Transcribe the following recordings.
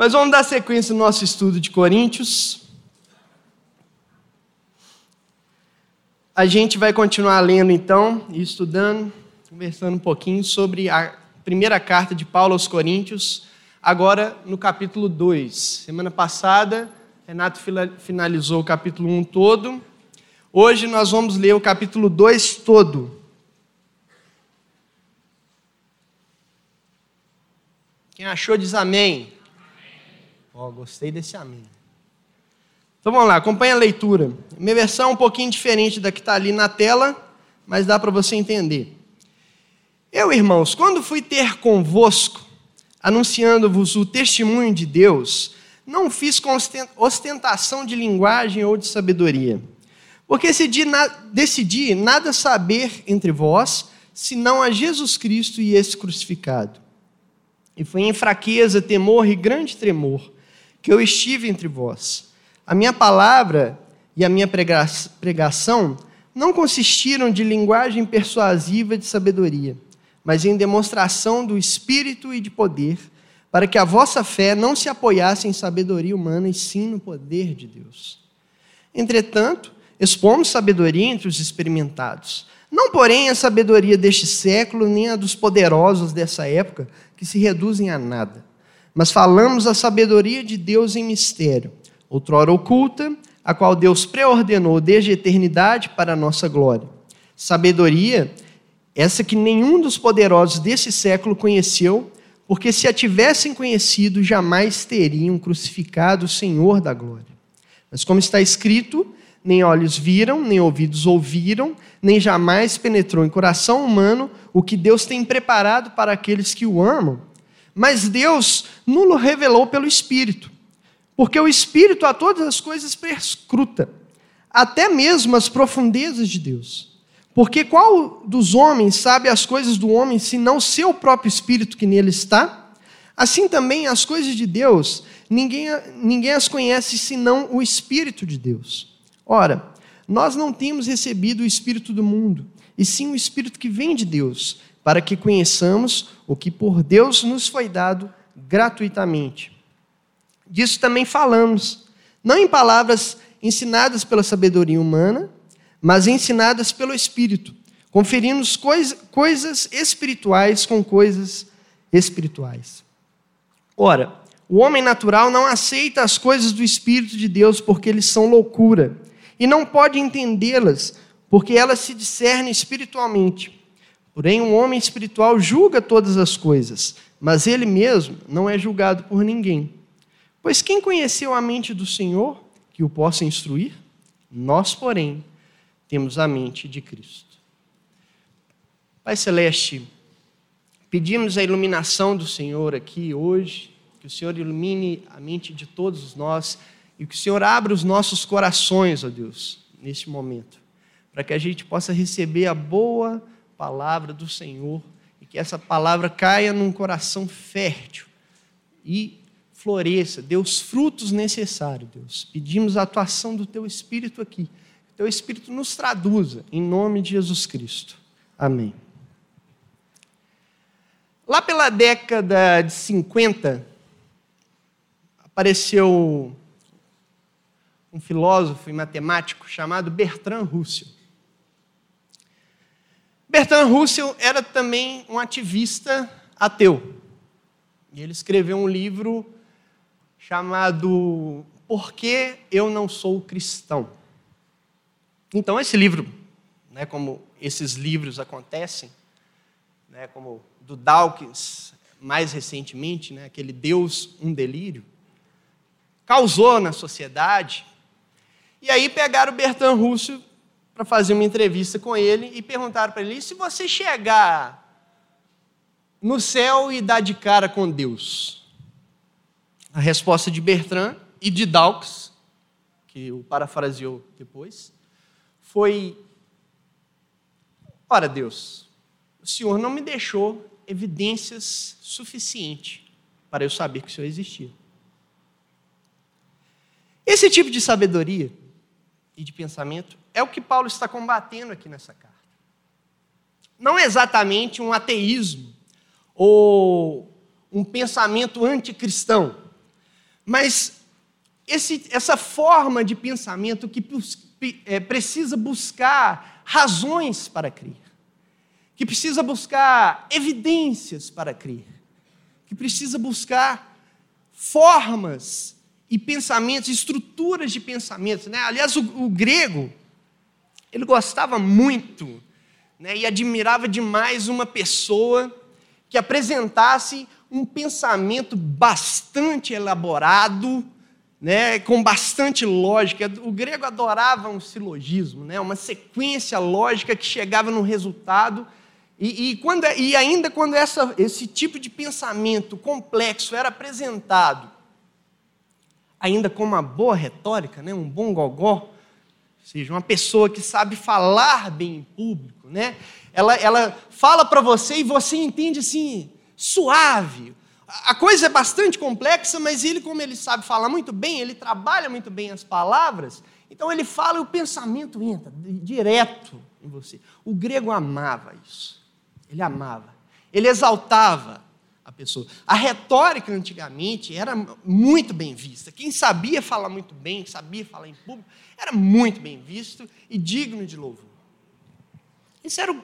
Mas vamos dar sequência no nosso estudo de Coríntios. A gente vai continuar lendo então e estudando, conversando um pouquinho sobre a primeira carta de Paulo aos Coríntios, agora no capítulo 2. Semana passada, Renato finalizou o capítulo 1 todo. Hoje nós vamos ler o capítulo 2 todo. Quem achou diz amém. Ó, gostei desse amém. Então vamos lá, acompanha a leitura. Minha versão é um pouquinho diferente da que está ali na tela, mas dá para você entender. Eu, irmãos, quando fui ter convosco, anunciando-vos o testemunho de Deus, não fiz com ostentação de linguagem ou de sabedoria, porque decidi, decidi nada saber entre vós, senão a Jesus Cristo e esse crucificado. E foi em fraqueza, temor e grande tremor que eu estive entre vós. A minha palavra e a minha pregação não consistiram de linguagem persuasiva de sabedoria, mas em demonstração do Espírito e de poder, para que a vossa fé não se apoiasse em sabedoria humana, e sim no poder de Deus. Entretanto, expomos sabedoria entre os experimentados, não, porém, a sabedoria deste século, nem a dos poderosos dessa época, que se reduzem a nada mas falamos a sabedoria de Deus em mistério, outrora oculta, a qual Deus preordenou desde a eternidade para a nossa glória. Sabedoria, essa que nenhum dos poderosos desse século conheceu, porque se a tivessem conhecido, jamais teriam crucificado o Senhor da glória. Mas como está escrito, nem olhos viram, nem ouvidos ouviram, nem jamais penetrou em coração humano o que Deus tem preparado para aqueles que o amam. Mas Deus nulo revelou pelo Espírito, porque o Espírito a todas as coisas perscruta, até mesmo as profundezas de Deus. Porque qual dos homens sabe as coisas do homem, senão seu próprio Espírito que nele está? Assim também as coisas de Deus, ninguém, ninguém as conhece senão o Espírito de Deus. Ora, nós não temos recebido o Espírito do mundo, e sim o Espírito que vem de Deus para que conheçamos o que por Deus nos foi dado gratuitamente. Disso também falamos, não em palavras ensinadas pela sabedoria humana, mas ensinadas pelo Espírito, conferindo coisas espirituais com coisas espirituais. Ora, o homem natural não aceita as coisas do Espírito de Deus porque eles são loucura, e não pode entendê-las porque elas se discernem espiritualmente. Porém, um homem espiritual julga todas as coisas, mas ele mesmo não é julgado por ninguém. Pois quem conheceu a mente do Senhor que o possa instruir? Nós, porém, temos a mente de Cristo. Pai Celeste, pedimos a iluminação do Senhor aqui hoje, que o Senhor ilumine a mente de todos nós e que o Senhor abra os nossos corações, ó Deus, neste momento, para que a gente possa receber a boa palavra do Senhor e que essa palavra caia num coração fértil e floresça, dê os frutos necessários, Deus. Pedimos a atuação do Teu Espírito aqui. Que Teu Espírito nos traduza, em nome de Jesus Cristo. Amém. Lá pela década de 50, apareceu um filósofo e matemático chamado Bertrand Russell. Bertrand Russell era também um ativista ateu. E ele escreveu um livro chamado Por que eu não sou cristão? Então, esse livro, né, como esses livros acontecem, né, como do Dawkins, mais recentemente, né, aquele Deus, um delírio, causou na sociedade. E aí pegaram o Bertrand Russell para fazer uma entrevista com ele e perguntaram para ele: e se você chegar no céu e dar de cara com Deus? A resposta de Bertrand e de Dawkins, que o parafraseou depois, foi: Ora, Deus, o Senhor não me deixou evidências suficientes para eu saber que o Senhor existia. Esse tipo de sabedoria e de pensamento é o que Paulo está combatendo aqui nessa carta. Não é exatamente um ateísmo ou um pensamento anticristão, Mas esse, essa forma de pensamento que é, precisa buscar razões para crer, que precisa buscar evidências para crer, que precisa buscar formas e pensamentos, estruturas de pensamentos. Né? Aliás, o, o grego, ele gostava muito né, e admirava demais uma pessoa que apresentasse um pensamento bastante elaborado, né, com bastante lógica. O grego adorava um silogismo, né, uma sequência lógica que chegava no resultado. E, e, quando, e ainda quando essa, esse tipo de pensamento complexo era apresentado, ainda com uma boa retórica, né, um bom gogó, seja, uma pessoa que sabe falar bem em público, né, ela, ela fala para você e você entende assim, suave. A coisa é bastante complexa, mas ele, como ele sabe falar muito bem, ele trabalha muito bem as palavras, então ele fala e o pensamento entra direto em você. O grego amava isso. Ele amava. Ele exaltava a pessoa. A retórica antigamente era muito bem vista. Quem sabia falar muito bem, sabia falar em público, era muito bem visto e digno de louvor. Esse era o,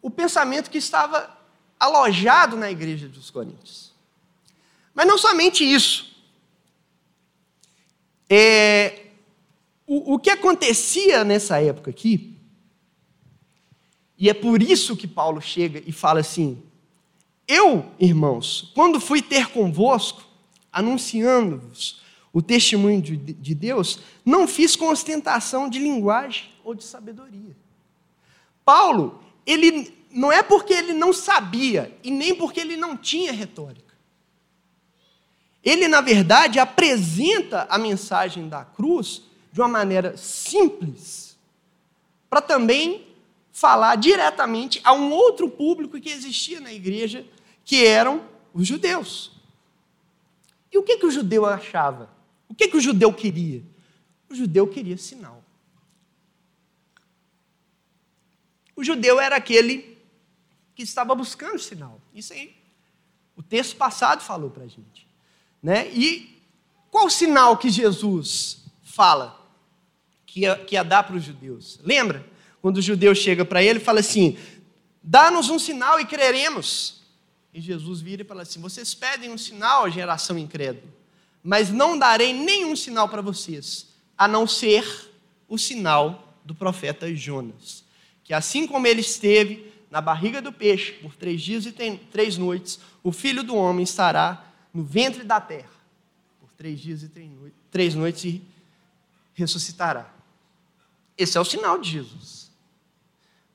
o pensamento que estava alojado na igreja dos Coríntios. Mas não somente isso. É, o, o que acontecia nessa época aqui, e é por isso que Paulo chega e fala assim: Eu, irmãos, quando fui ter convosco, anunciando-vos o testemunho de, de Deus, não fiz com ostentação de linguagem ou de sabedoria. Paulo, ele não é porque ele não sabia e nem porque ele não tinha retórica. Ele, na verdade, apresenta a mensagem da cruz de uma maneira simples, para também falar diretamente a um outro público que existia na igreja, que eram os judeus. E o que, que o judeu achava? O que, que o judeu queria? O judeu queria sinal. O judeu era aquele que estava buscando sinal. Isso aí, o texto passado falou para a gente. Né? E qual sinal que Jesus fala que ia, que ia dar para os judeus? Lembra? Quando o judeu chega para ele e fala assim: dá-nos um sinal e creremos. E Jesus vira e fala assim: vocês pedem um sinal, geração incrédula, mas não darei nenhum sinal para vocês, a não ser o sinal do profeta Jonas. Que assim como ele esteve na barriga do peixe por três dias e três noites, o filho do homem estará no ventre da terra por três dias e três noites e ressuscitará. Esse é o sinal de Jesus.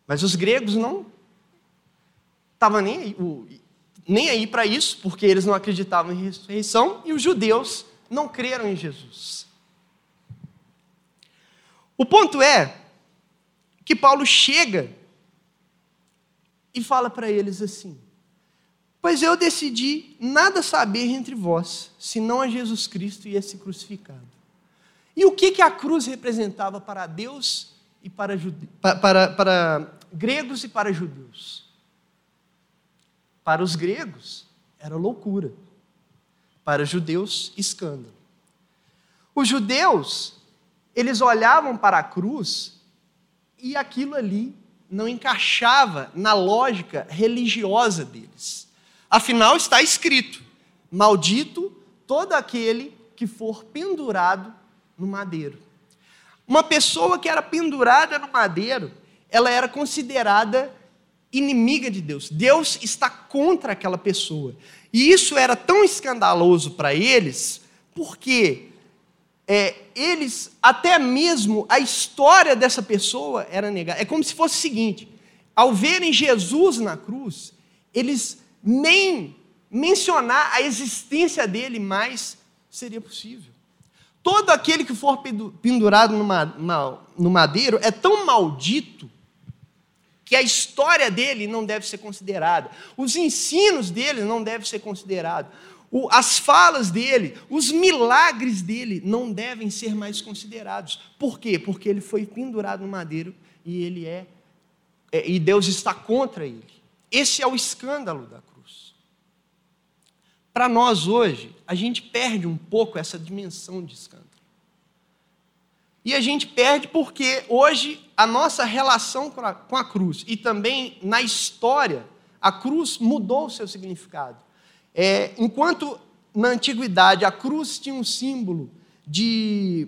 Mas os gregos não estavam nem aí, nem aí para isso, porque eles não acreditavam em ressurreição, e os judeus não creram em Jesus. O ponto é que Paulo chega e fala para eles assim: Pois eu decidi nada saber entre vós, senão a Jesus Cristo e esse crucificado. E o que, que a cruz representava para Deus e para, para, para gregos e para judeus? Para os gregos, era loucura. Para os judeus, escândalo. Os judeus, eles olhavam para a cruz e aquilo ali não encaixava na lógica religiosa deles. Afinal, está escrito: Maldito todo aquele que for pendurado no madeiro. Uma pessoa que era pendurada no madeiro, ela era considerada inimiga de Deus. Deus está contra aquela pessoa. E isso era tão escandaloso para eles, porque é, eles, até mesmo a história dessa pessoa era negada. É como se fosse o seguinte: ao verem Jesus na cruz, eles nem mencionar a existência dele mais seria possível. Todo aquele que for pendurado no madeiro é tão maldito que a história dele não deve ser considerada, os ensinos dele não devem ser considerados as falas dele, os milagres dele não devem ser mais considerados. Por quê? Porque ele foi pendurado no madeiro e ele é, é e Deus está contra ele. Esse é o escândalo da cruz. para nós hoje, a gente perde um pouco essa dimensão de escândalo. E a gente perde porque hoje a nossa relação com a cruz e também na história, a cruz mudou o seu significado. É, enquanto na antiguidade a cruz tinha um símbolo de,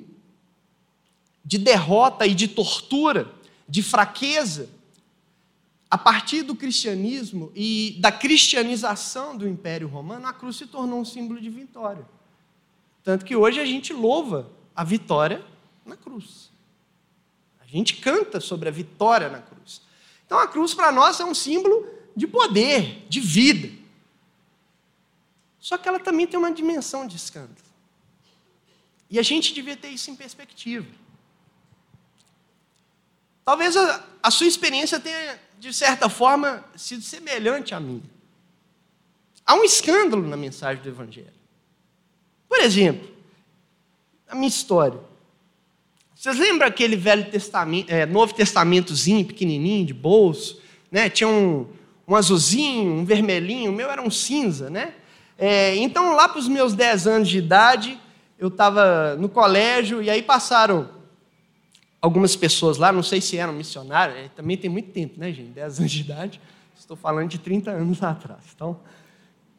de derrota e de tortura, de fraqueza, a partir do cristianismo e da cristianização do Império Romano, a cruz se tornou um símbolo de vitória. Tanto que hoje a gente louva a vitória na cruz. A gente canta sobre a vitória na cruz. Então a cruz para nós é um símbolo de poder, de vida. Só que ela também tem uma dimensão de escândalo. E a gente devia ter isso em perspectiva. Talvez a, a sua experiência tenha, de certa forma, sido semelhante à minha. Há um escândalo na mensagem do Evangelho. Por exemplo, a minha história. Vocês lembram aquele velho testamento, é, Novo Testamentozinho, pequenininho, de bolso? Né? Tinha um, um azulzinho, um vermelhinho, o meu era um cinza, né? É, então, lá para os meus 10 anos de idade, eu estava no colégio e aí passaram algumas pessoas lá, não sei se eram missionários, é, também tem muito tempo, né, gente? 10 anos de idade, estou falando de 30 anos atrás. Então,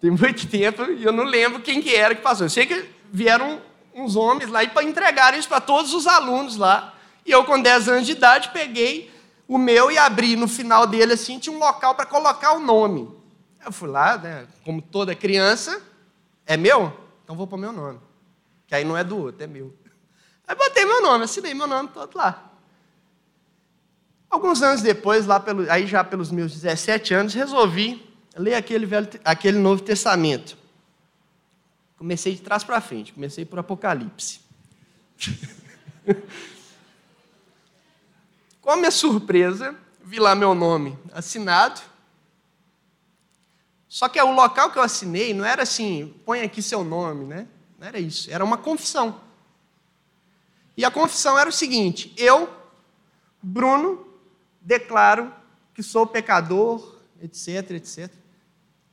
tem muito tempo e eu não lembro quem que era que passou. Eu sei que vieram uns homens lá e para entregar isso para todos os alunos lá. E eu, com 10 anos de idade, peguei o meu e abri no final dele assim, tinha um local para colocar o nome. Eu fui lá, né, como toda criança, é meu? Então vou pôr meu nome. Que aí não é do outro, é meu. Aí botei meu nome, assinei meu nome todo lá. Alguns anos depois, lá pelo, aí já pelos meus 17 anos, resolvi ler aquele, velho, aquele Novo Testamento. Comecei de trás para frente, comecei por Apocalipse. Com a minha surpresa, vi lá meu nome assinado. Só que o local que eu assinei não era assim, põe aqui seu nome, né? Não era isso, era uma confissão. E a confissão era o seguinte: eu, Bruno, declaro que sou pecador, etc, etc.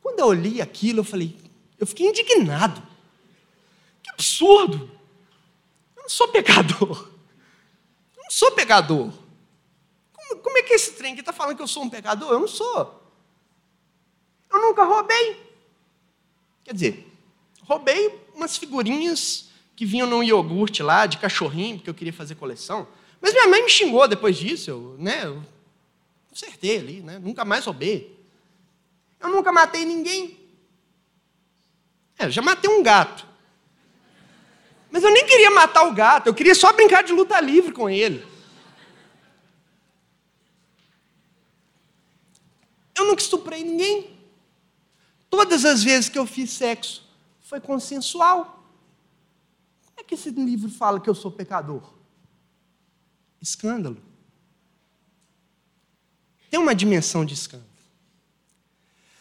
Quando eu li aquilo, eu falei, eu fiquei indignado absurdo. Eu não sou pecador. Eu não sou pecador. Como, como é que esse trem que está falando que eu sou um pecador? Eu não sou. Eu nunca roubei. Quer dizer, roubei umas figurinhas que vinham num iogurte lá, de cachorrinho, porque eu queria fazer coleção. Mas minha mãe me xingou depois disso, eu, né? Eu consertei ali, né? Nunca mais roubei. Eu nunca matei ninguém. É, eu já matei um gato. Mas eu nem queria matar o gato, eu queria só brincar de luta livre com ele. Eu nunca estuprei ninguém. Todas as vezes que eu fiz sexo foi consensual. Como é que esse livro fala que eu sou pecador? Escândalo. Tem uma dimensão de escândalo.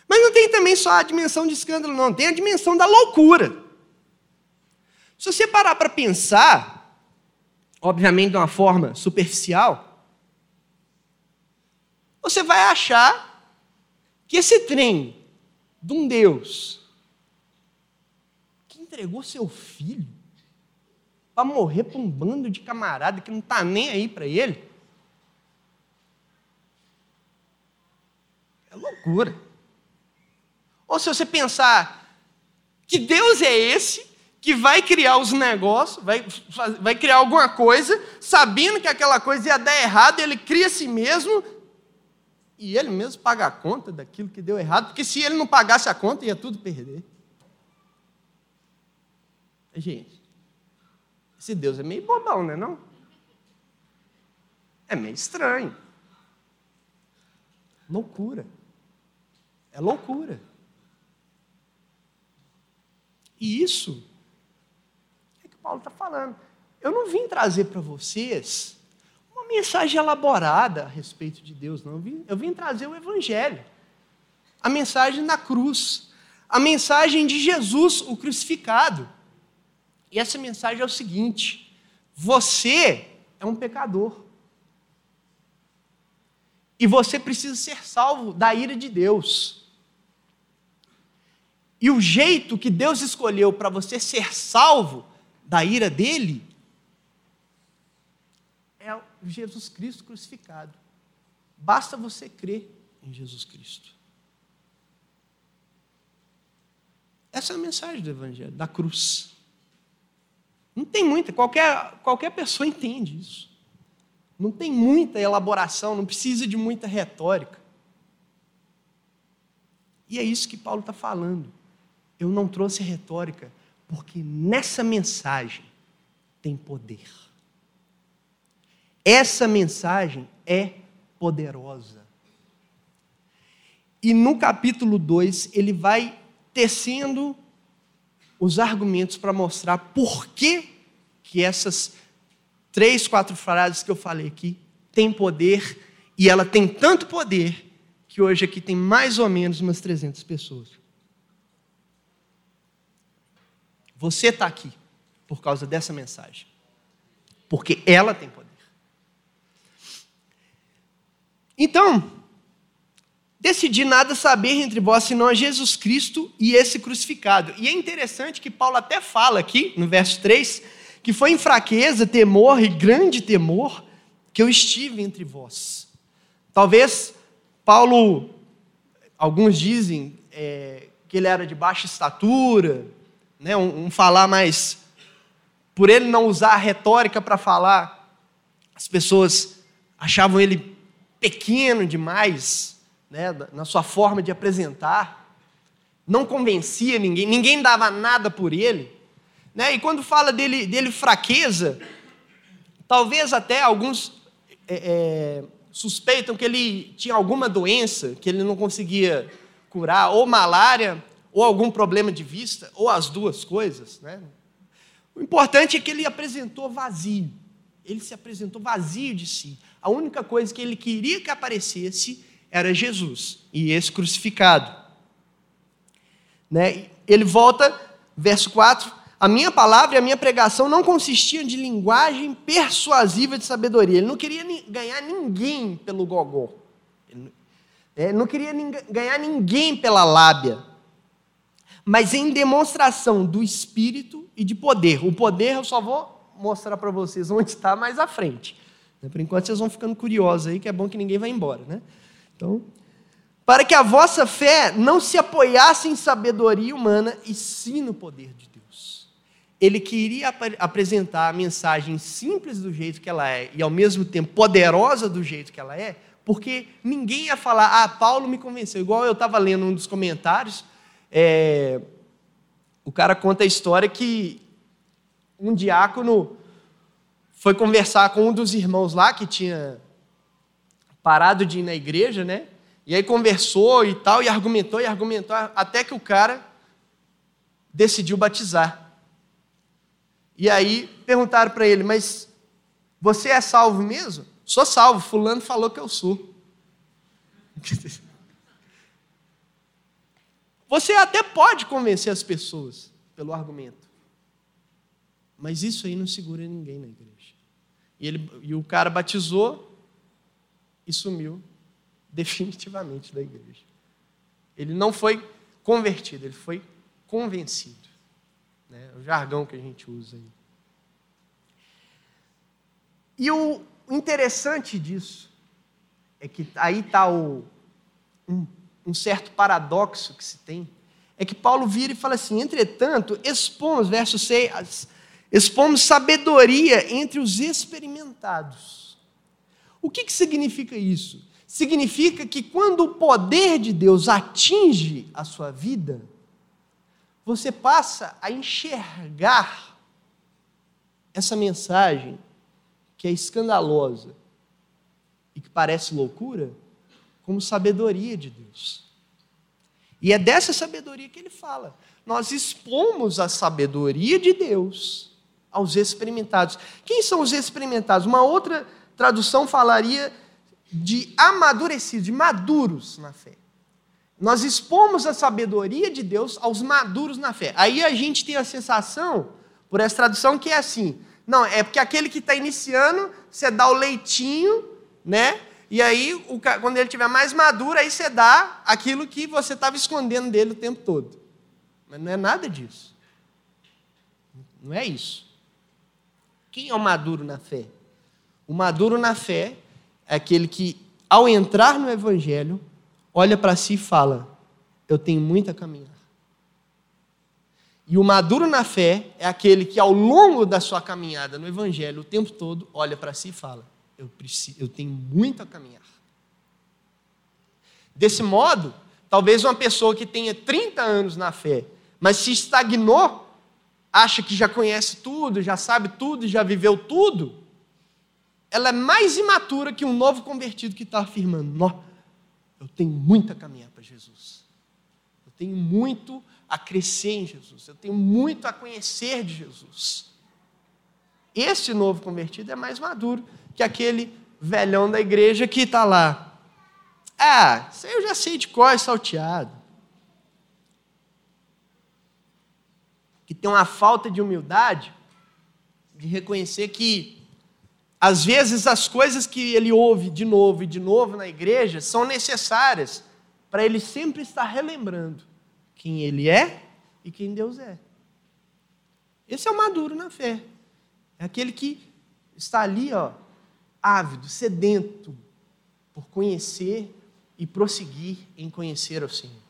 Mas não tem também só a dimensão de escândalo, não. Tem a dimensão da loucura. Se você parar para pensar, obviamente de uma forma superficial, você vai achar que esse trem de um Deus que entregou seu filho para morrer para um bando de camarada que não está nem aí para ele, é loucura. Ou se você pensar que Deus é esse que vai criar os negócios, vai, vai criar alguma coisa, sabendo que aquela coisa ia dar errado, ele cria a si mesmo e ele mesmo paga a conta daquilo que deu errado, porque se ele não pagasse a conta, ia tudo perder. Gente, esse Deus é meio bobão, não é não? É meio estranho. Loucura. É loucura. E isso Paulo está falando. Eu não vim trazer para vocês uma mensagem elaborada a respeito de Deus, não. Eu vim, eu vim trazer o Evangelho, a mensagem da cruz, a mensagem de Jesus, o crucificado. E essa mensagem é o seguinte: você é um pecador. E você precisa ser salvo da ira de Deus. E o jeito que Deus escolheu para você ser salvo da ira dele é Jesus Cristo crucificado. Basta você crer em Jesus Cristo. Essa é a mensagem do Evangelho, da cruz. Não tem muita, qualquer, qualquer pessoa entende isso. Não tem muita elaboração, não precisa de muita retórica. E é isso que Paulo está falando. Eu não trouxe retórica, porque nessa mensagem tem poder. Essa mensagem é poderosa. E no capítulo 2, ele vai tecendo os argumentos para mostrar por que, que essas três, quatro frases que eu falei aqui têm poder, e ela tem tanto poder que hoje aqui tem mais ou menos umas 300 pessoas. Você está aqui por causa dessa mensagem, porque ela tem poder. Então, decidi nada saber entre vós senão a Jesus Cristo e esse crucificado. E é interessante que Paulo até fala aqui, no verso 3, que foi em fraqueza, temor e grande temor que eu estive entre vós. Talvez Paulo, alguns dizem é, que ele era de baixa estatura, né, um, um falar mais. Por ele não usar a retórica para falar, as pessoas achavam ele pequeno demais, né, na sua forma de apresentar, não convencia ninguém, ninguém dava nada por ele. Né? E quando fala dele, dele fraqueza, talvez até alguns é, é, suspeitam que ele tinha alguma doença que ele não conseguia curar, ou malária, ou algum problema de vista, ou as duas coisas. Né? O importante é que ele apresentou vazio. Ele se apresentou vazio de si. A única coisa que ele queria que aparecesse era Jesus e esse crucificado. Né? Ele volta, verso 4, a minha palavra e a minha pregação não consistiam de linguagem persuasiva de sabedoria. Ele não queria ganhar ninguém pelo gogó. Ele não queria ganhar ninguém pela lábia. Mas em demonstração do Espírito e de poder. O poder eu só vou mostrar para vocês onde está mais à frente. Por enquanto vocês vão ficando curiosos aí, que é bom que ninguém vá embora. Né? Então, para que a vossa fé não se apoiasse em sabedoria humana, e sim no poder de Deus ele queria ap apresentar a mensagem simples do jeito que ela é e ao mesmo tempo poderosa do jeito que ela é, porque ninguém ia falar, ah, Paulo me convenceu. Igual eu estava lendo um dos comentários, é, o cara conta a história que um diácono foi conversar com um dos irmãos lá que tinha parado de ir na igreja, né? E aí conversou e tal, e argumentou e argumentou, até que o cara decidiu batizar. E aí perguntaram para ele: Mas você é salvo mesmo? Sou salvo, Fulano falou que eu sou. Você até pode convencer as pessoas pelo argumento, mas isso aí não segura ninguém na igreja. E, ele, e o cara batizou e sumiu definitivamente da igreja. Ele não foi convertido, ele foi convencido. Né? O jargão que a gente usa aí. E o interessante disso é que aí está um, um certo paradoxo que se tem, é que Paulo vira e fala assim: entretanto, expomos, verso 6, expomos sabedoria entre os experimentados. O que, que significa isso? Significa que quando o poder de Deus atinge a sua vida, você passa a enxergar essa mensagem que é escandalosa e que parece loucura como sabedoria de Deus. E é dessa sabedoria que ele fala. Nós expomos a sabedoria de Deus aos experimentados. Quem são os experimentados? Uma outra tradução falaria de amadurecidos, de maduros na fé. Nós expomos a sabedoria de Deus aos maduros na fé. Aí a gente tem a sensação, por essa tradução, que é assim: não, é porque aquele que está iniciando, você dá o leitinho, né? E aí, o, quando ele estiver mais maduro, aí você dá aquilo que você estava escondendo dele o tempo todo. Mas não é nada disso. Não é isso. Quem é o maduro na fé? O maduro na fé é aquele que, ao entrar no Evangelho, olha para si e fala: Eu tenho muito a caminhar. E o maduro na fé é aquele que, ao longo da sua caminhada no Evangelho, o tempo todo, olha para si e fala: eu, preciso, eu tenho muito a caminhar. Desse modo, talvez uma pessoa que tenha 30 anos na fé, mas se estagnou, acha que já conhece tudo, já sabe tudo, já viveu tudo, ela é mais imatura que um novo convertido que está afirmando: Nó, eu tenho muito a caminhar para Jesus. Eu tenho muito a crescer em Jesus. Eu tenho muito a conhecer de Jesus. Esse novo convertido é mais maduro que aquele velhão da igreja que está lá. Ah, isso aí eu já sei de cor, é salteado. Que tem uma falta de humildade de reconhecer que, às vezes, as coisas que ele ouve de novo e de novo na igreja são necessárias para ele sempre estar relembrando quem ele é e quem Deus é. Esse é o maduro na fé. É aquele que está ali, ó, ávido, sedento por conhecer e prosseguir em conhecer o Senhor.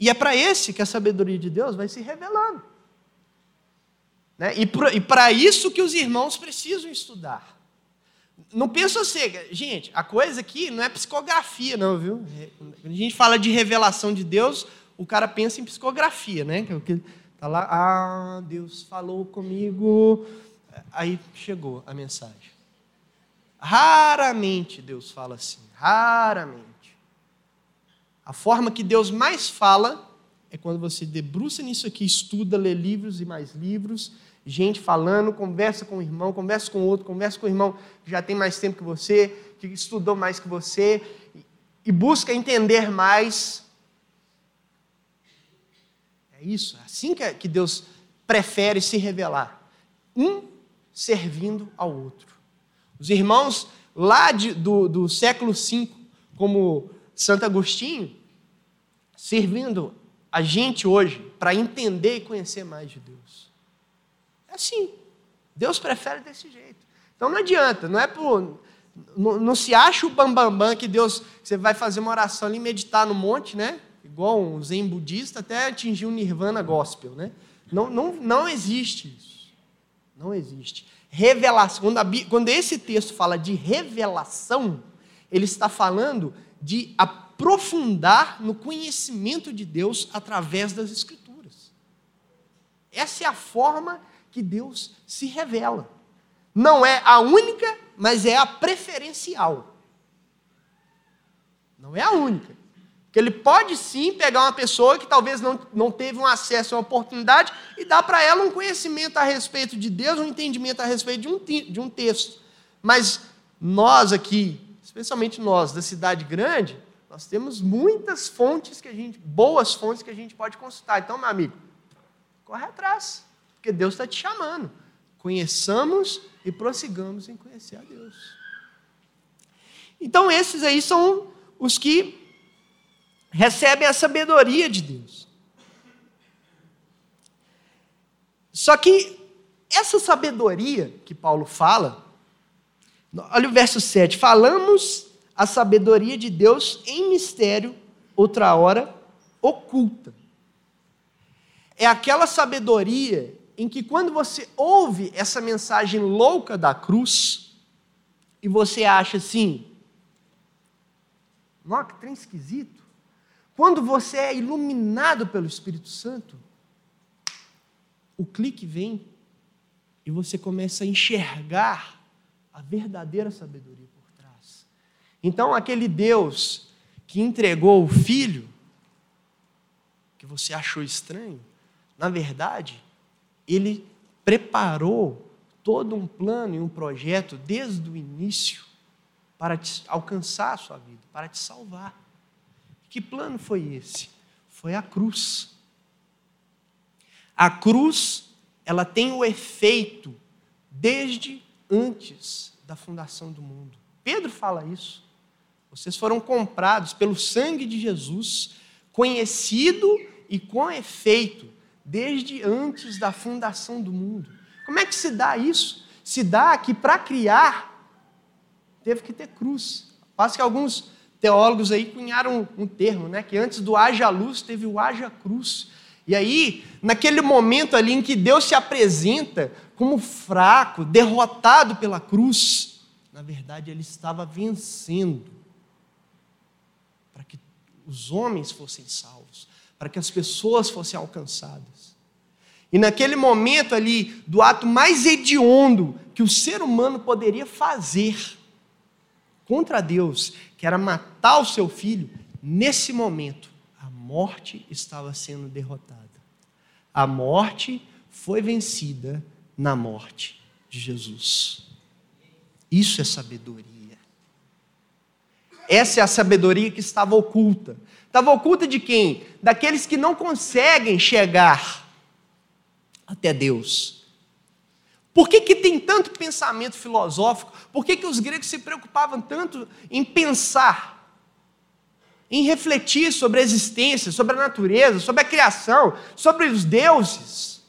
E é para esse que a sabedoria de Deus vai se revelando. Né? E para isso que os irmãos precisam estudar. Não pensa assim, gente, a coisa aqui não é psicografia, não, viu? Quando a gente fala de revelação de Deus, o cara pensa em psicografia, né? Que tá lá, ah, Deus falou comigo. Aí chegou a mensagem. Raramente Deus fala assim, raramente. A forma que Deus mais fala é quando você debruça nisso aqui, estuda, lê livros e mais livros, gente falando, conversa com o irmão, conversa com o outro, conversa com o irmão que já tem mais tempo que você, que estudou mais que você, e busca entender mais é isso, é assim que Deus prefere se revelar. Um servindo ao outro. Os irmãos lá de, do, do século V, como Santo Agostinho, servindo a gente hoje para entender e conhecer mais de Deus. É assim. Deus prefere desse jeito. Então não adianta, não é por. Não, não se acha o bambambam bam, bam, que Deus. Você vai fazer uma oração e meditar no monte, né? igual um zen budista, até atingir o um nirvana gospel. Né? Não, não, não existe isso. Não existe. Revelação. Quando, a, quando esse texto fala de revelação, ele está falando de aprofundar no conhecimento de Deus através das Escrituras. Essa é a forma que Deus se revela. Não é a única, mas é a preferencial. Não é a única. Ele pode sim pegar uma pessoa que talvez não, não teve um acesso a uma oportunidade e dar para ela um conhecimento a respeito de Deus, um entendimento a respeito de um, de um texto. Mas nós aqui, especialmente nós da cidade grande, nós temos muitas fontes que a gente, boas fontes que a gente pode consultar. Então, meu amigo, corre atrás, porque Deus está te chamando. Conheçamos e prossigamos em conhecer a Deus. Então, esses aí são os que recebem a sabedoria de Deus. Só que essa sabedoria que Paulo fala, olha o verso 7: falamos a sabedoria de Deus em mistério, outra hora oculta. É aquela sabedoria em que, quando você ouve essa mensagem louca da cruz, e você acha assim, nossa, que trem esquisito. Quando você é iluminado pelo Espírito Santo, o clique vem e você começa a enxergar a verdadeira sabedoria por trás. Então, aquele Deus que entregou o filho, que você achou estranho, na verdade, ele preparou todo um plano e um projeto desde o início para te alcançar a sua vida, para te salvar. Que plano foi esse? Foi a cruz. A cruz, ela tem o efeito desde antes da fundação do mundo. Pedro fala isso. Vocês foram comprados pelo sangue de Jesus, conhecido e com efeito desde antes da fundação do mundo. Como é que se dá isso? Se dá que para criar teve que ter cruz. Quase que alguns teólogos aí cunharam um termo, né? Que antes do haja luz teve o haja cruz. E aí, naquele momento ali em que Deus se apresenta como fraco, derrotado pela cruz, na verdade ele estava vencendo para que os homens fossem salvos, para que as pessoas fossem alcançadas. E naquele momento ali, do ato mais hediondo que o ser humano poderia fazer contra Deus, que era matar o seu filho, nesse momento, a morte estava sendo derrotada. A morte foi vencida na morte de Jesus. Isso é sabedoria. Essa é a sabedoria que estava oculta. Estava oculta de quem? Daqueles que não conseguem chegar até Deus. Por que, que tem tanto pensamento filosófico? Por que, que os gregos se preocupavam tanto em pensar, em refletir sobre a existência, sobre a natureza, sobre a criação, sobre os deuses?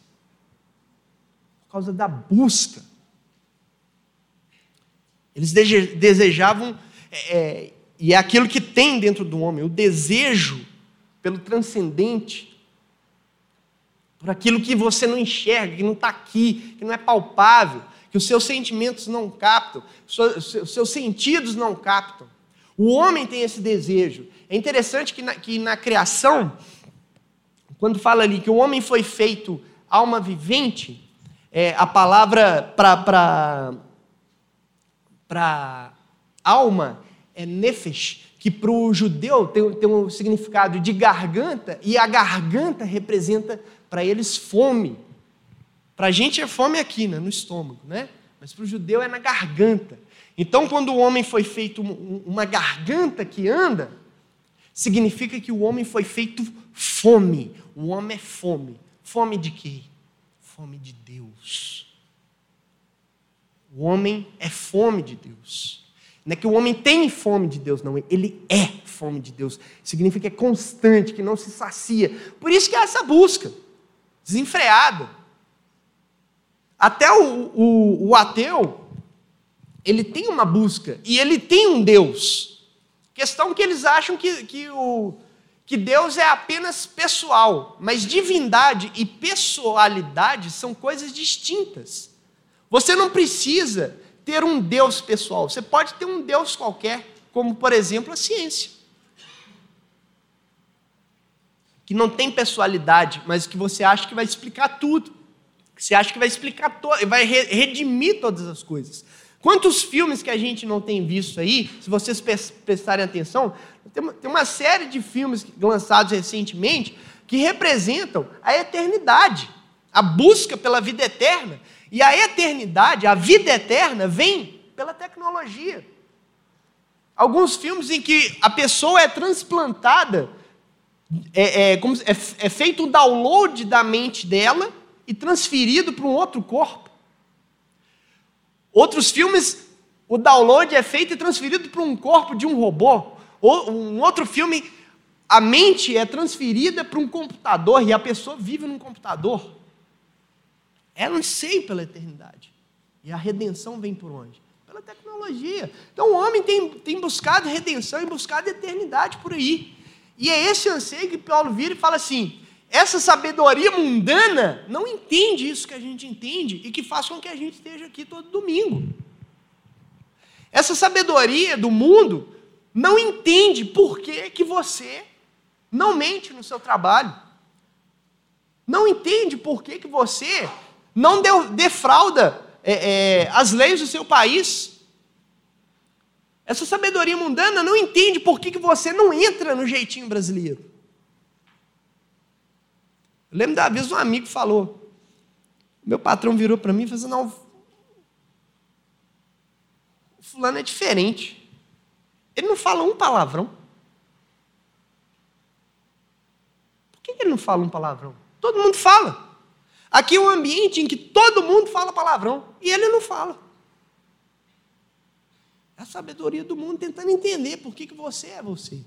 Por causa da busca. Eles desejavam é, é e é aquilo que tem dentro do homem, o desejo pelo transcendente, por aquilo que você não enxerga, que não está aqui, que não é palpável, que os seus sentimentos não captam, os seus sentidos não captam. O homem tem esse desejo. É interessante que na, que na criação, quando fala ali que o homem foi feito alma vivente, é, a palavra para alma é nefesh, que para o judeu tem, tem um significado de garganta, e a garganta representa para eles fome. Para a gente é fome aqui, né, no estômago, né? mas para o judeu é na garganta. Então, quando o homem foi feito uma garganta que anda, significa que o homem foi feito fome. O homem é fome. Fome de quê? Fome de Deus. O homem é fome de Deus. Não é que o homem tem fome de Deus, não. Ele é fome de Deus. Significa que é constante, que não se sacia. Por isso que é essa busca desenfreada. Até o, o, o ateu, ele tem uma busca e ele tem um Deus. Questão que eles acham que, que, o, que Deus é apenas pessoal, mas divindade e pessoalidade são coisas distintas. Você não precisa ter um Deus pessoal. Você pode ter um Deus qualquer, como por exemplo a ciência. Que não tem pessoalidade, mas que você acha que vai explicar tudo. Que você acha que vai explicar, vai redimir todas as coisas. Quantos filmes que a gente não tem visto aí, se vocês prestarem atenção, tem uma série de filmes lançados recentemente que representam a eternidade, a busca pela vida eterna. E a eternidade, a vida eterna, vem pela tecnologia. Alguns filmes em que a pessoa é transplantada, é, é, como, é, é feito o um download da mente dela e transferido para um outro corpo. Outros filmes, o download é feito e transferido para um corpo de um robô. Ou um outro filme, a mente é transferida para um computador e a pessoa vive num computador. Ela anseia pela eternidade. E a redenção vem por onde? Pela tecnologia. Então o homem tem, tem buscado redenção e buscado eternidade por aí. E é esse anseio que Paulo vira e fala assim: essa sabedoria mundana não entende isso que a gente entende e que faz com que a gente esteja aqui todo domingo. Essa sabedoria do mundo não entende por que, que você não mente no seu trabalho. Não entende por que, que você não defrauda é, é, as leis do seu país. Essa sabedoria mundana não entende por que, que você não entra no jeitinho brasileiro. Eu lembro da vez um amigo falou, meu patrão virou para mim e falou assim, não, o fulano é diferente. Ele não fala um palavrão. Por que ele não fala um palavrão? Todo mundo fala. Aqui é um ambiente em que todo mundo fala palavrão e ele não fala. É a sabedoria do mundo tentando entender por que, que você é você.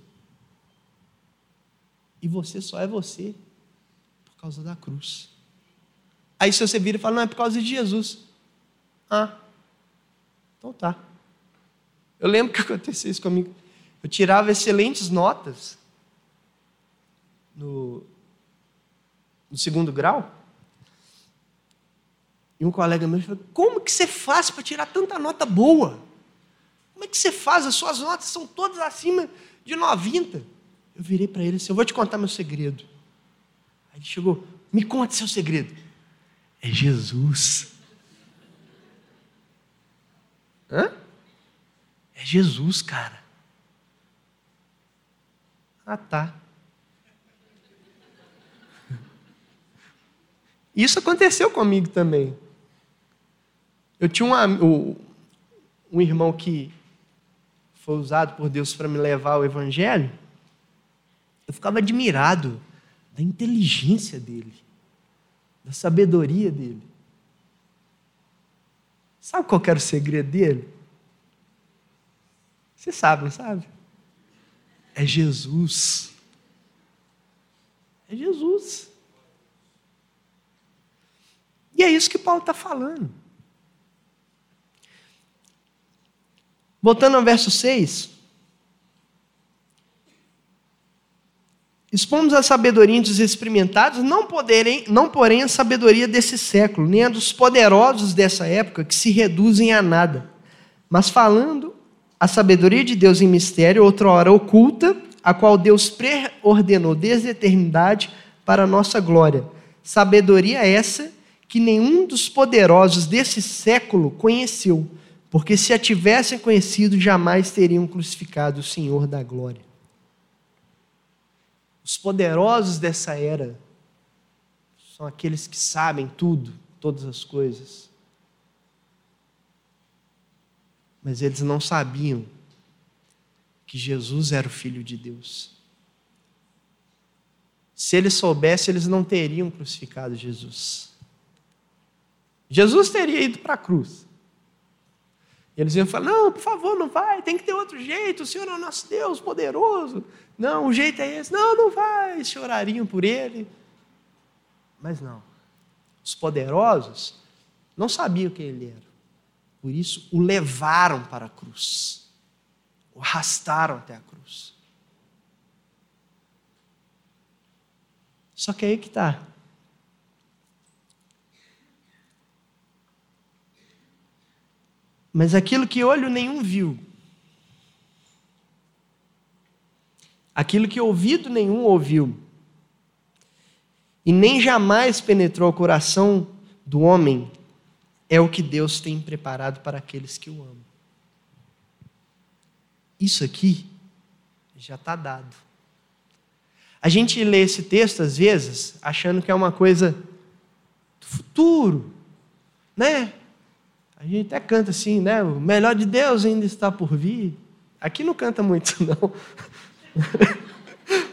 E você só é você causa da cruz. Aí se você vira e fala, não, é por causa de Jesus. Ah, então tá. Eu lembro que aconteceu isso comigo. Eu tirava excelentes notas no, no segundo grau. E um colega meu falou: Como que você faz para tirar tanta nota boa? Como é que você faz? As suas notas são todas acima de 90. Eu virei para ele assim: Eu vou te contar meu segredo. Aí ele chegou: Me conte seu segredo. É Jesus. Hã? É Jesus, cara. Ah, tá. Isso aconteceu comigo também. Eu tinha um, um irmão que foi usado por Deus para me levar ao Evangelho. Eu ficava admirado da inteligência dele, da sabedoria dele. Sabe qual era o segredo dele? Você sabe, não sabe? É Jesus. É Jesus. E é isso que Paulo está falando. Voltando ao verso 6. Expomos a sabedoria dos experimentados, não, poderem, não porém a sabedoria desse século, nem a dos poderosos dessa época, que se reduzem a nada, mas falando a sabedoria de Deus em mistério, outrora oculta, a qual Deus preordenou desde a eternidade para a nossa glória. Sabedoria essa que nenhum dos poderosos desse século conheceu porque se a tivessem conhecido, jamais teriam crucificado o Senhor da glória. Os poderosos dessa era são aqueles que sabem tudo, todas as coisas. Mas eles não sabiam que Jesus era o Filho de Deus. Se eles soubessem, eles não teriam crucificado Jesus. Jesus teria ido para a cruz. Eles iam falar: não, por favor, não vai, tem que ter outro jeito, o Senhor é o nosso Deus poderoso. Não, o jeito é esse. Não, não vai. Chorariam por ele. Mas não. Os poderosos não sabiam quem ele era. Por isso, o levaram para a cruz. O arrastaram até a cruz. Só que aí que está. Mas aquilo que olho nenhum viu, aquilo que ouvido nenhum ouviu, e nem jamais penetrou o coração do homem, é o que Deus tem preparado para aqueles que o amam. Isso aqui já está dado. A gente lê esse texto, às vezes, achando que é uma coisa do futuro, né? A gente até canta assim, né? O melhor de Deus ainda está por vir. Aqui não canta muito, não.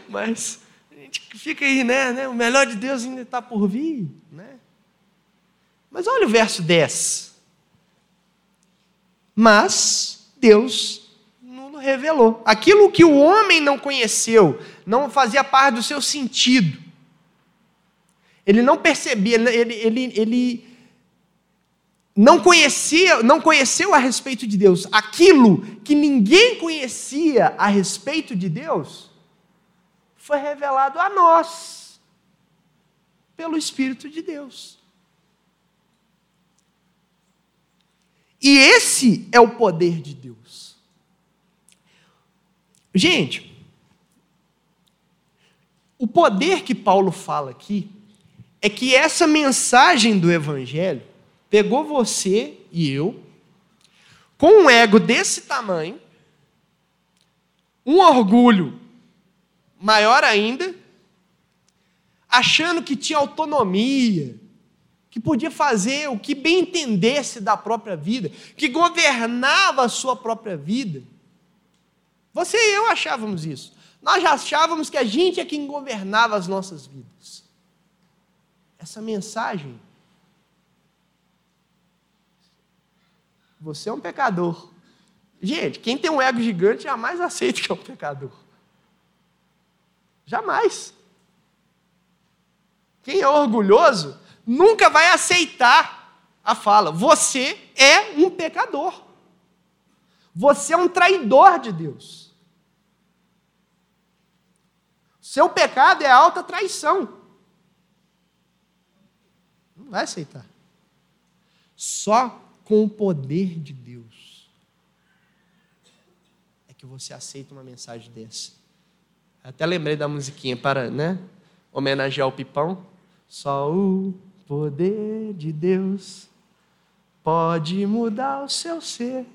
Mas a gente fica aí, né, né? O melhor de Deus ainda está por vir, né? Mas olha o verso 10. Mas Deus não revelou. Aquilo que o homem não conheceu, não fazia parte do seu sentido. Ele não percebia, ele, ele, ele não conhecia, não conheceu a respeito de Deus, aquilo que ninguém conhecia a respeito de Deus, foi revelado a nós pelo Espírito de Deus. E esse é o poder de Deus. Gente, o poder que Paulo fala aqui é que essa mensagem do Evangelho pegou você e eu, com um ego desse tamanho, um orgulho maior ainda, achando que tinha autonomia, que podia fazer o que bem entendesse da própria vida, que governava a sua própria vida. Você e eu achávamos isso. Nós já achávamos que a gente é quem governava as nossas vidas. Essa mensagem Você é um pecador. Gente, quem tem um ego gigante jamais aceita que é um pecador. Jamais. quem é orgulhoso nunca vai aceitar a fala. Você é um pecador. Você é um traidor de Deus. Seu pecado é alta traição. Não vai aceitar. Só com o poder de Deus é que você aceita uma mensagem dessa. Até lembrei da musiquinha para, né? Homenagear o Pipão. Só o poder de Deus pode mudar o seu ser.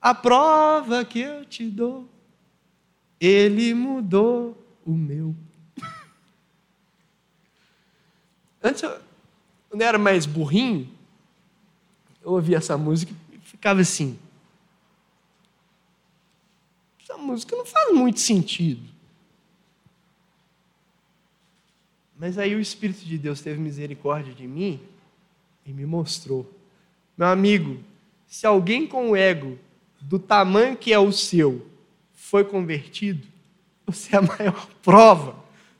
A prova que eu te dou, ele mudou o meu. Antes, eu, eu era mais burrinho, eu ouvia essa música e ficava assim. Essa música não faz muito sentido. Mas aí o Espírito de Deus teve misericórdia de mim e me mostrou. Meu amigo, se alguém com o ego do tamanho que é o seu foi convertido, você é a maior prova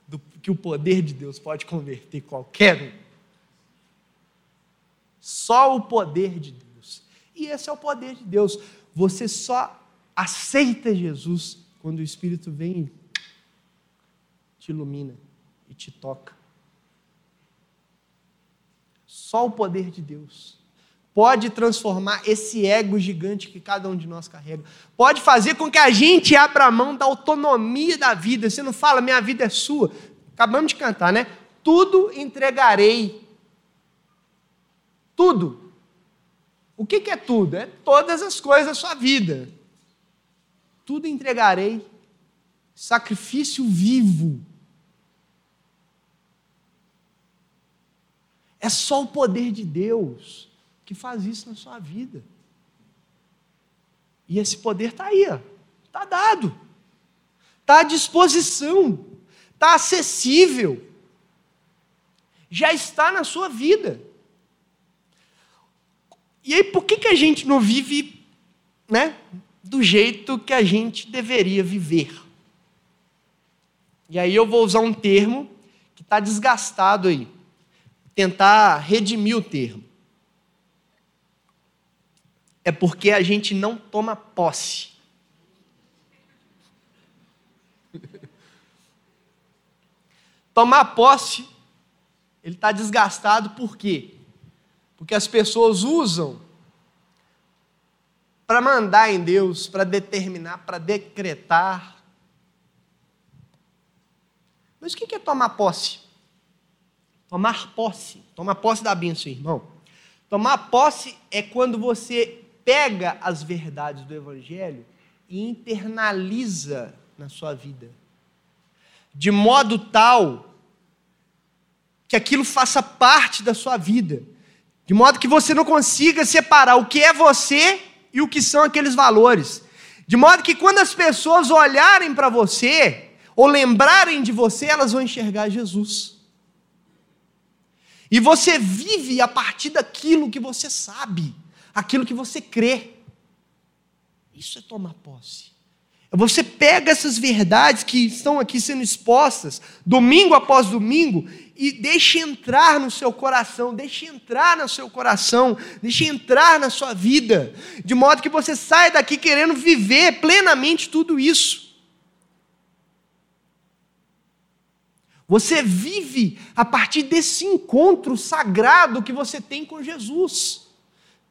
do que o poder de Deus pode converter qualquer um. Só o poder de Deus. E esse é o poder de Deus. Você só aceita Jesus quando o Espírito vem e te ilumina e te toca. Só o poder de Deus pode transformar esse ego gigante que cada um de nós carrega. Pode fazer com que a gente abra mão da autonomia da vida. Você não fala, minha vida é sua. Acabamos de cantar, né? Tudo entregarei. Tudo. O que é tudo? É todas as coisas da sua vida. Tudo entregarei. Sacrifício vivo É só o poder de Deus que faz isso na sua vida. E esse poder está aí, está dado, está à disposição, está acessível, já está na sua vida. E aí, por que, que a gente não vive né, do jeito que a gente deveria viver? E aí eu vou usar um termo que está desgastado aí tentar redimir o termo. É porque a gente não toma posse. Tomar posse, ele está desgastado por quê? Porque as pessoas usam para mandar em Deus, para determinar, para decretar. Mas o que é tomar posse? Tomar posse. Tomar posse da bênção, irmão. Tomar posse é quando você pega as verdades do Evangelho e internaliza na sua vida. De modo tal que aquilo faça parte da sua vida. De modo que você não consiga separar o que é você e o que são aqueles valores. De modo que quando as pessoas olharem para você, ou lembrarem de você, elas vão enxergar Jesus. E você vive a partir daquilo que você sabe, aquilo que você crê. Isso é tomar posse. Você pega essas verdades que estão aqui sendo expostas, domingo após domingo, e deixa entrar no seu coração, deixa entrar no seu coração, deixa entrar na sua vida, de modo que você saia daqui querendo viver plenamente tudo isso. Você vive a partir desse encontro sagrado que você tem com Jesus.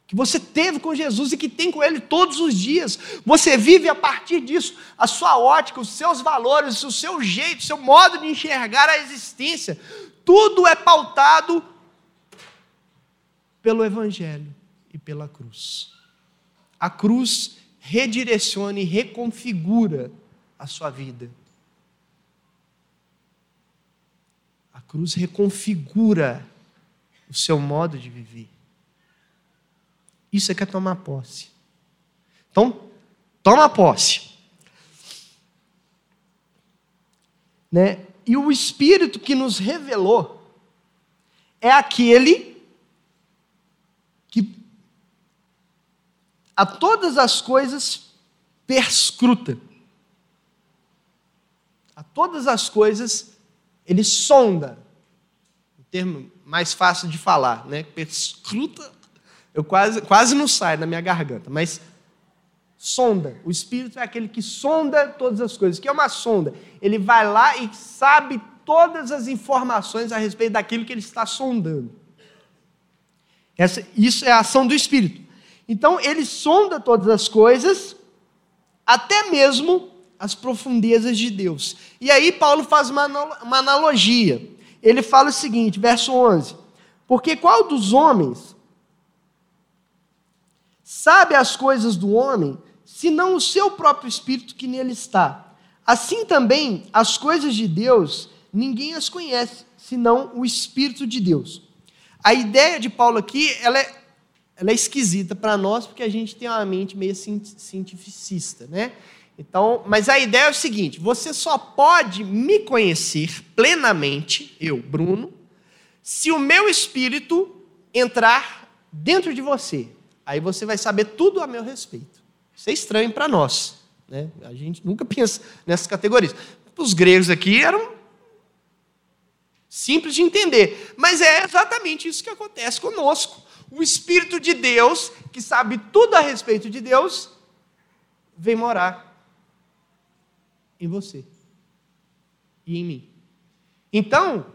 Que você teve com Jesus e que tem com Ele todos os dias. Você vive a partir disso. A sua ótica, os seus valores, o seu jeito, o seu modo de enxergar a existência. Tudo é pautado pelo Evangelho e pela cruz. A cruz redireciona e reconfigura a sua vida. cruz reconfigura o seu modo de viver. Isso é que é tomar posse. Então, toma posse. Né? E o Espírito que nos revelou é aquele que a todas as coisas perscruta. A todas as coisas ele sonda termo mais fácil de falar, né? Perscruta, eu quase, quase não sai da minha garganta, mas sonda. O Espírito é aquele que sonda todas as coisas. Que é uma sonda? Ele vai lá e sabe todas as informações a respeito daquilo que ele está sondando. Essa, isso é a ação do Espírito. Então, ele sonda todas as coisas, até mesmo as profundezas de Deus. E aí, Paulo faz uma, uma analogia. Ele fala o seguinte, verso 11: Porque qual dos homens sabe as coisas do homem, senão o seu próprio espírito que nele está. Assim também, as coisas de Deus, ninguém as conhece, senão o Espírito de Deus. A ideia de Paulo aqui, ela é, ela é esquisita para nós, porque a gente tem uma mente meio cientificista, né? Então, mas a ideia é o seguinte: você só pode me conhecer plenamente, eu, Bruno, se o meu espírito entrar dentro de você. Aí você vai saber tudo a meu respeito. Isso é estranho para nós. Né? A gente nunca pensa nessas categorias. Os gregos aqui eram simples de entender, mas é exatamente isso que acontece conosco. O Espírito de Deus, que sabe tudo a respeito de Deus, vem morar em você e em mim. Então,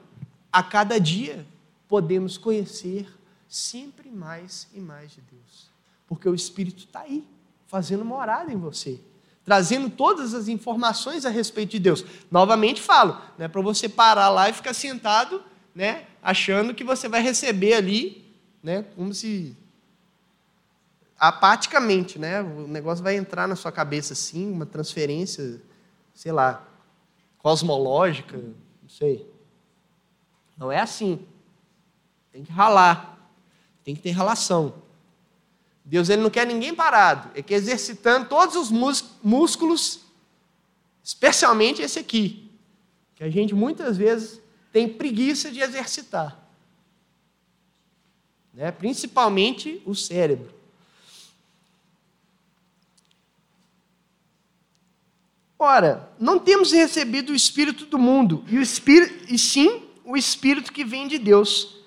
a cada dia, podemos conhecer sempre mais e mais de Deus, porque o Espírito está aí fazendo morada em você, trazendo todas as informações a respeito de Deus. Novamente falo, não é para você parar lá e ficar sentado, né, achando que você vai receber ali, né, como se apaticamente, né, o negócio vai entrar na sua cabeça assim, uma transferência, sei lá, cosmológica, não sei. Não é assim. Tem que ralar. Tem que ter relação. Deus ele não quer ninguém parado, ele quer exercitando todos os músculos, especialmente esse aqui, que a gente muitas vezes tem preguiça de exercitar. Né? Principalmente o cérebro. Ora, não temos recebido o Espírito do mundo, e, o espírito, e sim o Espírito que vem de Deus,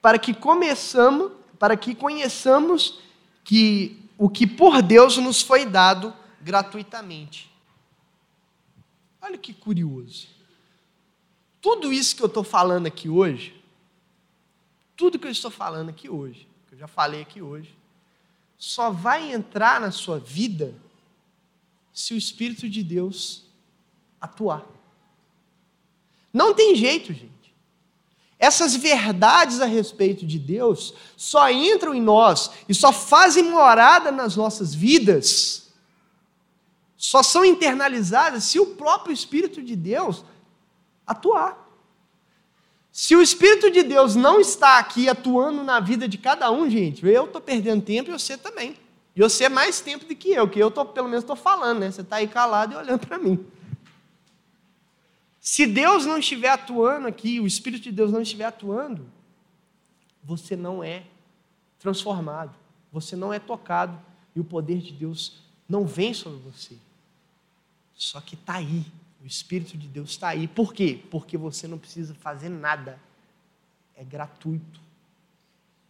para que começamos, para que conheçamos que o que por Deus nos foi dado gratuitamente. Olha que curioso. Tudo isso que eu estou falando aqui hoje, tudo que eu estou falando aqui hoje, que eu já falei aqui hoje, só vai entrar na sua vida se o Espírito de Deus atuar. Não tem jeito, gente. Essas verdades a respeito de Deus só entram em nós e só fazem morada nas nossas vidas, só são internalizadas se o próprio Espírito de Deus atuar. Se o Espírito de Deus não está aqui atuando na vida de cada um, gente, eu estou perdendo tempo e você também. E você mais tempo do que eu, que eu tô, pelo menos estou falando, né? Você está aí calado e olhando para mim. Se Deus não estiver atuando aqui, o Espírito de Deus não estiver atuando, você não é transformado, você não é tocado e o poder de Deus não vem sobre você. Só que está aí, o Espírito de Deus está aí. Por quê? Porque você não precisa fazer nada, é gratuito,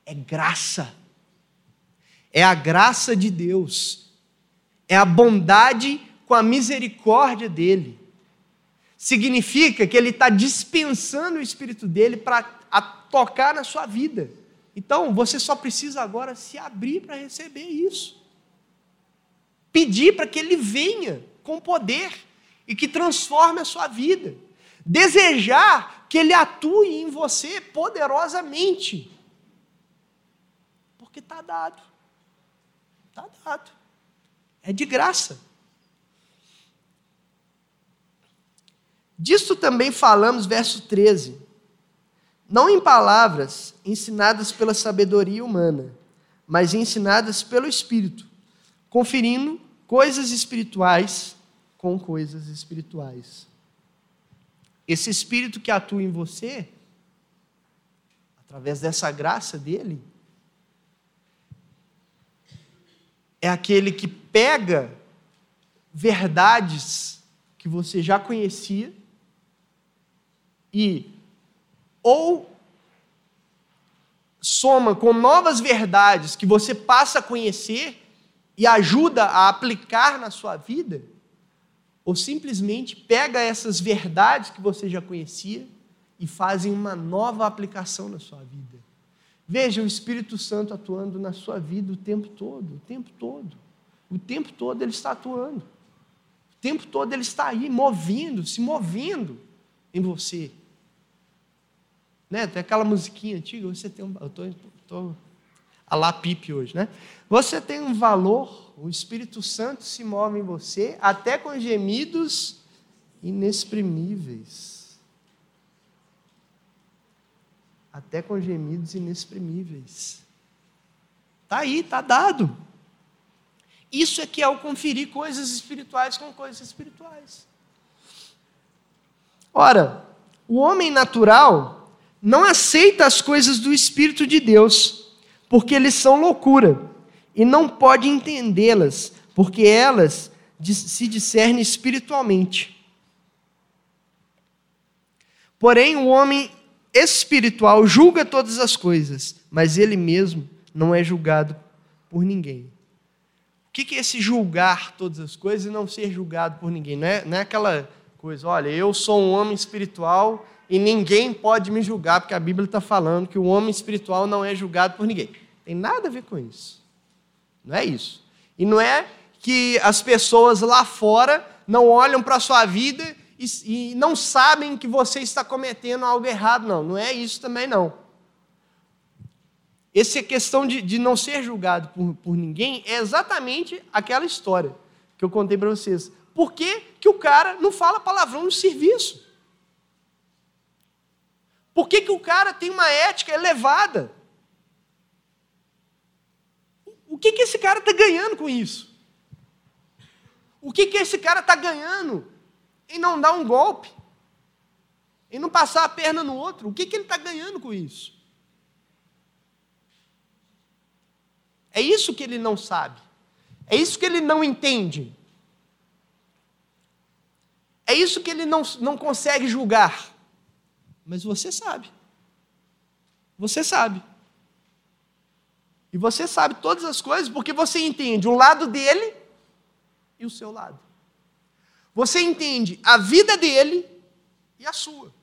é graça, é a graça de Deus, é a bondade com a misericórdia dEle significa que ele está dispensando o Espírito dele para tocar na sua vida. Então, você só precisa agora se abrir para receber isso. Pedir para que ele venha com poder e que transforme a sua vida. Desejar que ele atue em você poderosamente. Porque está dado. Está dado. É de graça. Disso também falamos, verso 13. Não em palavras ensinadas pela sabedoria humana, mas ensinadas pelo Espírito, conferindo coisas espirituais com coisas espirituais. Esse Espírito que atua em você, através dessa graça dele, é aquele que pega verdades que você já conhecia e ou soma com novas verdades que você passa a conhecer e ajuda a aplicar na sua vida, ou simplesmente pega essas verdades que você já conhecia e fazem uma nova aplicação na sua vida. Veja o Espírito Santo atuando na sua vida o tempo todo, o tempo todo. O tempo todo ele está atuando. O tempo todo ele está aí, movendo, se movendo em você. Né? Tem aquela musiquinha antiga, você tem um. Eu tô, tô a lá pipe hoje, né? Você tem um valor, o Espírito Santo se move em você, até com gemidos inexprimíveis. Até com gemidos inexprimíveis. Está aí, está dado. Isso é que é o conferir coisas espirituais com coisas espirituais. Ora, o homem natural não aceita as coisas do Espírito de Deus, porque eles são loucura, e não pode entendê-las, porque elas se discernem espiritualmente. Porém, o homem espiritual julga todas as coisas, mas ele mesmo não é julgado por ninguém. O que é esse julgar todas as coisas e não ser julgado por ninguém? Não é, não é aquela coisa, olha, eu sou um homem espiritual e ninguém pode me julgar, porque a Bíblia está falando que o homem espiritual não é julgado por ninguém. Tem nada a ver com isso. Não é isso. E não é que as pessoas lá fora não olham para a sua vida e, e, não sabem que você está cometendo algo errado, não. Não é isso também, não. Essa questão de, de não ser julgado por, por ninguém é exatamente aquela história que eu contei para vocês. Por que, que o cara não fala palavrão no serviço? Por que, que o cara tem uma ética elevada? O que, que esse cara está ganhando com isso? O que, que esse cara está ganhando em não dar um golpe? Em não passar a perna no outro? O que, que ele está ganhando com isso? É isso que ele não sabe. É isso que ele não entende. É isso que ele não, não consegue julgar. Mas você sabe. Você sabe. E você sabe todas as coisas porque você entende o lado dele e o seu lado. Você entende a vida dele e a sua.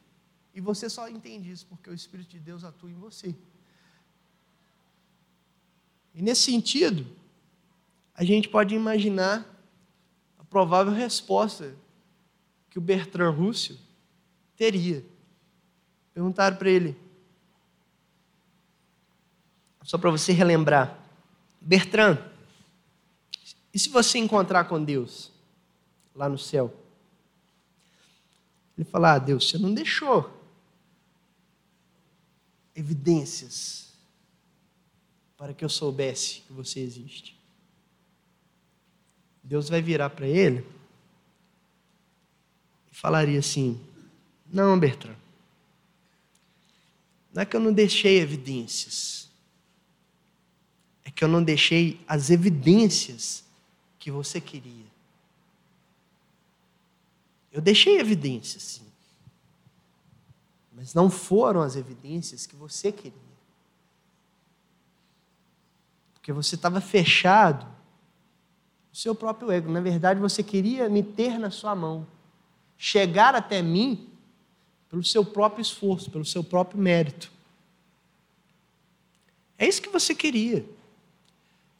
E você só entende isso porque o Espírito de Deus atua em você. E nesse sentido, a gente pode imaginar a provável resposta que o Bertrand Russell teria Perguntaram para ele, só para você relembrar, Bertrand, e se você encontrar com Deus lá no céu? Ele falou: Ah, Deus, você não deixou evidências para que eu soubesse que você existe. Deus vai virar para ele e falaria assim: Não, Bertrand, não é que eu não deixei evidências. É que eu não deixei as evidências que você queria. Eu deixei evidências, sim. Mas não foram as evidências que você queria. Porque você estava fechado no seu próprio ego. Na verdade, você queria me ter na sua mão. Chegar até mim pelo seu próprio esforço, pelo seu próprio mérito. É isso que você queria.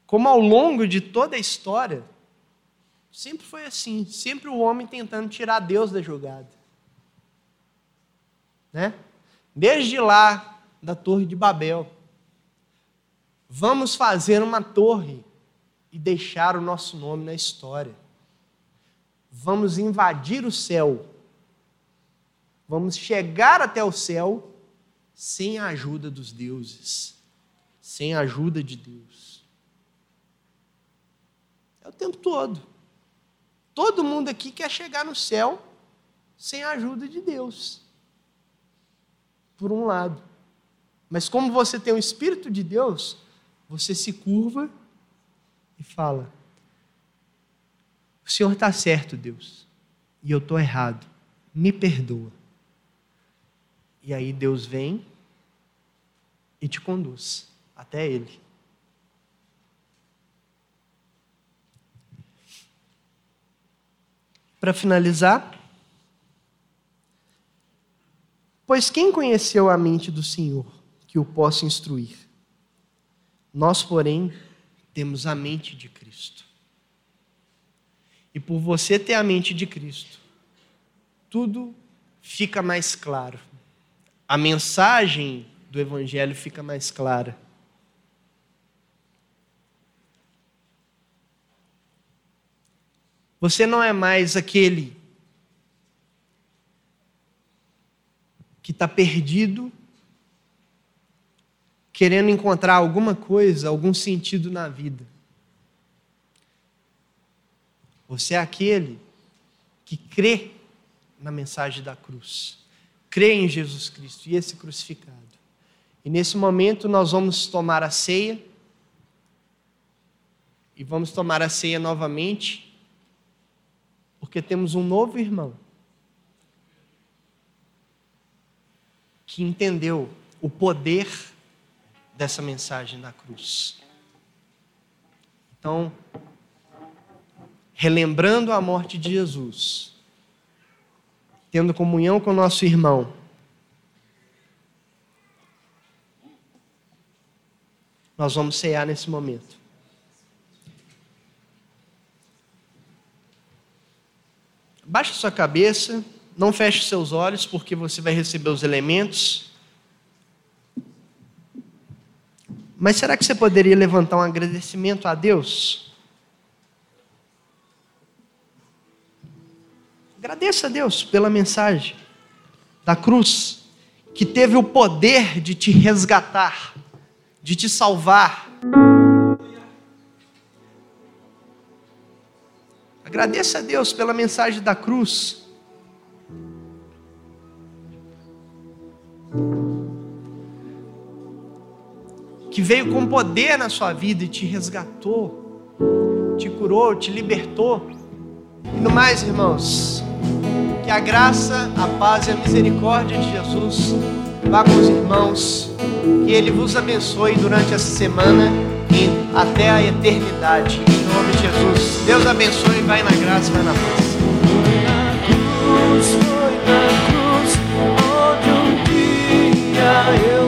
Como ao longo de toda a história, sempre foi assim, sempre o homem tentando tirar Deus da jogada. Né? Desde lá da Torre de Babel, vamos fazer uma torre e deixar o nosso nome na história. Vamos invadir o céu vamos chegar até o céu sem a ajuda dos deuses, sem a ajuda de Deus. É o tempo todo. Todo mundo aqui quer chegar no céu sem a ajuda de Deus. Por um lado. Mas como você tem o Espírito de Deus, você se curva e fala: O Senhor está certo, Deus, e eu estou errado. Me perdoa. E aí Deus vem e te conduz até Ele. Para finalizar, pois quem conheceu a mente do Senhor que o possa instruir? Nós, porém, temos a mente de Cristo. E por você ter a mente de Cristo, tudo fica mais claro. A mensagem do Evangelho fica mais clara. Você não é mais aquele que está perdido, querendo encontrar alguma coisa, algum sentido na vida. Você é aquele que crê na mensagem da cruz, crê em Jesus Cristo e esse crucificado. E nesse momento nós vamos tomar a ceia, e vamos tomar a ceia novamente porque temos um novo irmão que entendeu o poder dessa mensagem da cruz. Então, relembrando a morte de Jesus, tendo comunhão com o nosso irmão, nós vamos cear nesse momento. Baixe sua cabeça, não feche seus olhos, porque você vai receber os elementos. Mas será que você poderia levantar um agradecimento a Deus? Agradeça a Deus pela mensagem da cruz, que teve o poder de te resgatar, de te salvar. Agradeça a Deus pela mensagem da cruz. Que veio com poder na sua vida e te resgatou, te curou, te libertou. E no mais, irmãos, a graça, a paz e a misericórdia de Jesus vá com os irmãos, que Ele vos abençoe durante essa semana e até a eternidade. Em nome de Jesus. Deus abençoe, vai na graça, vai na paz. Foi na cruz, foi na cruz, onde um dia eu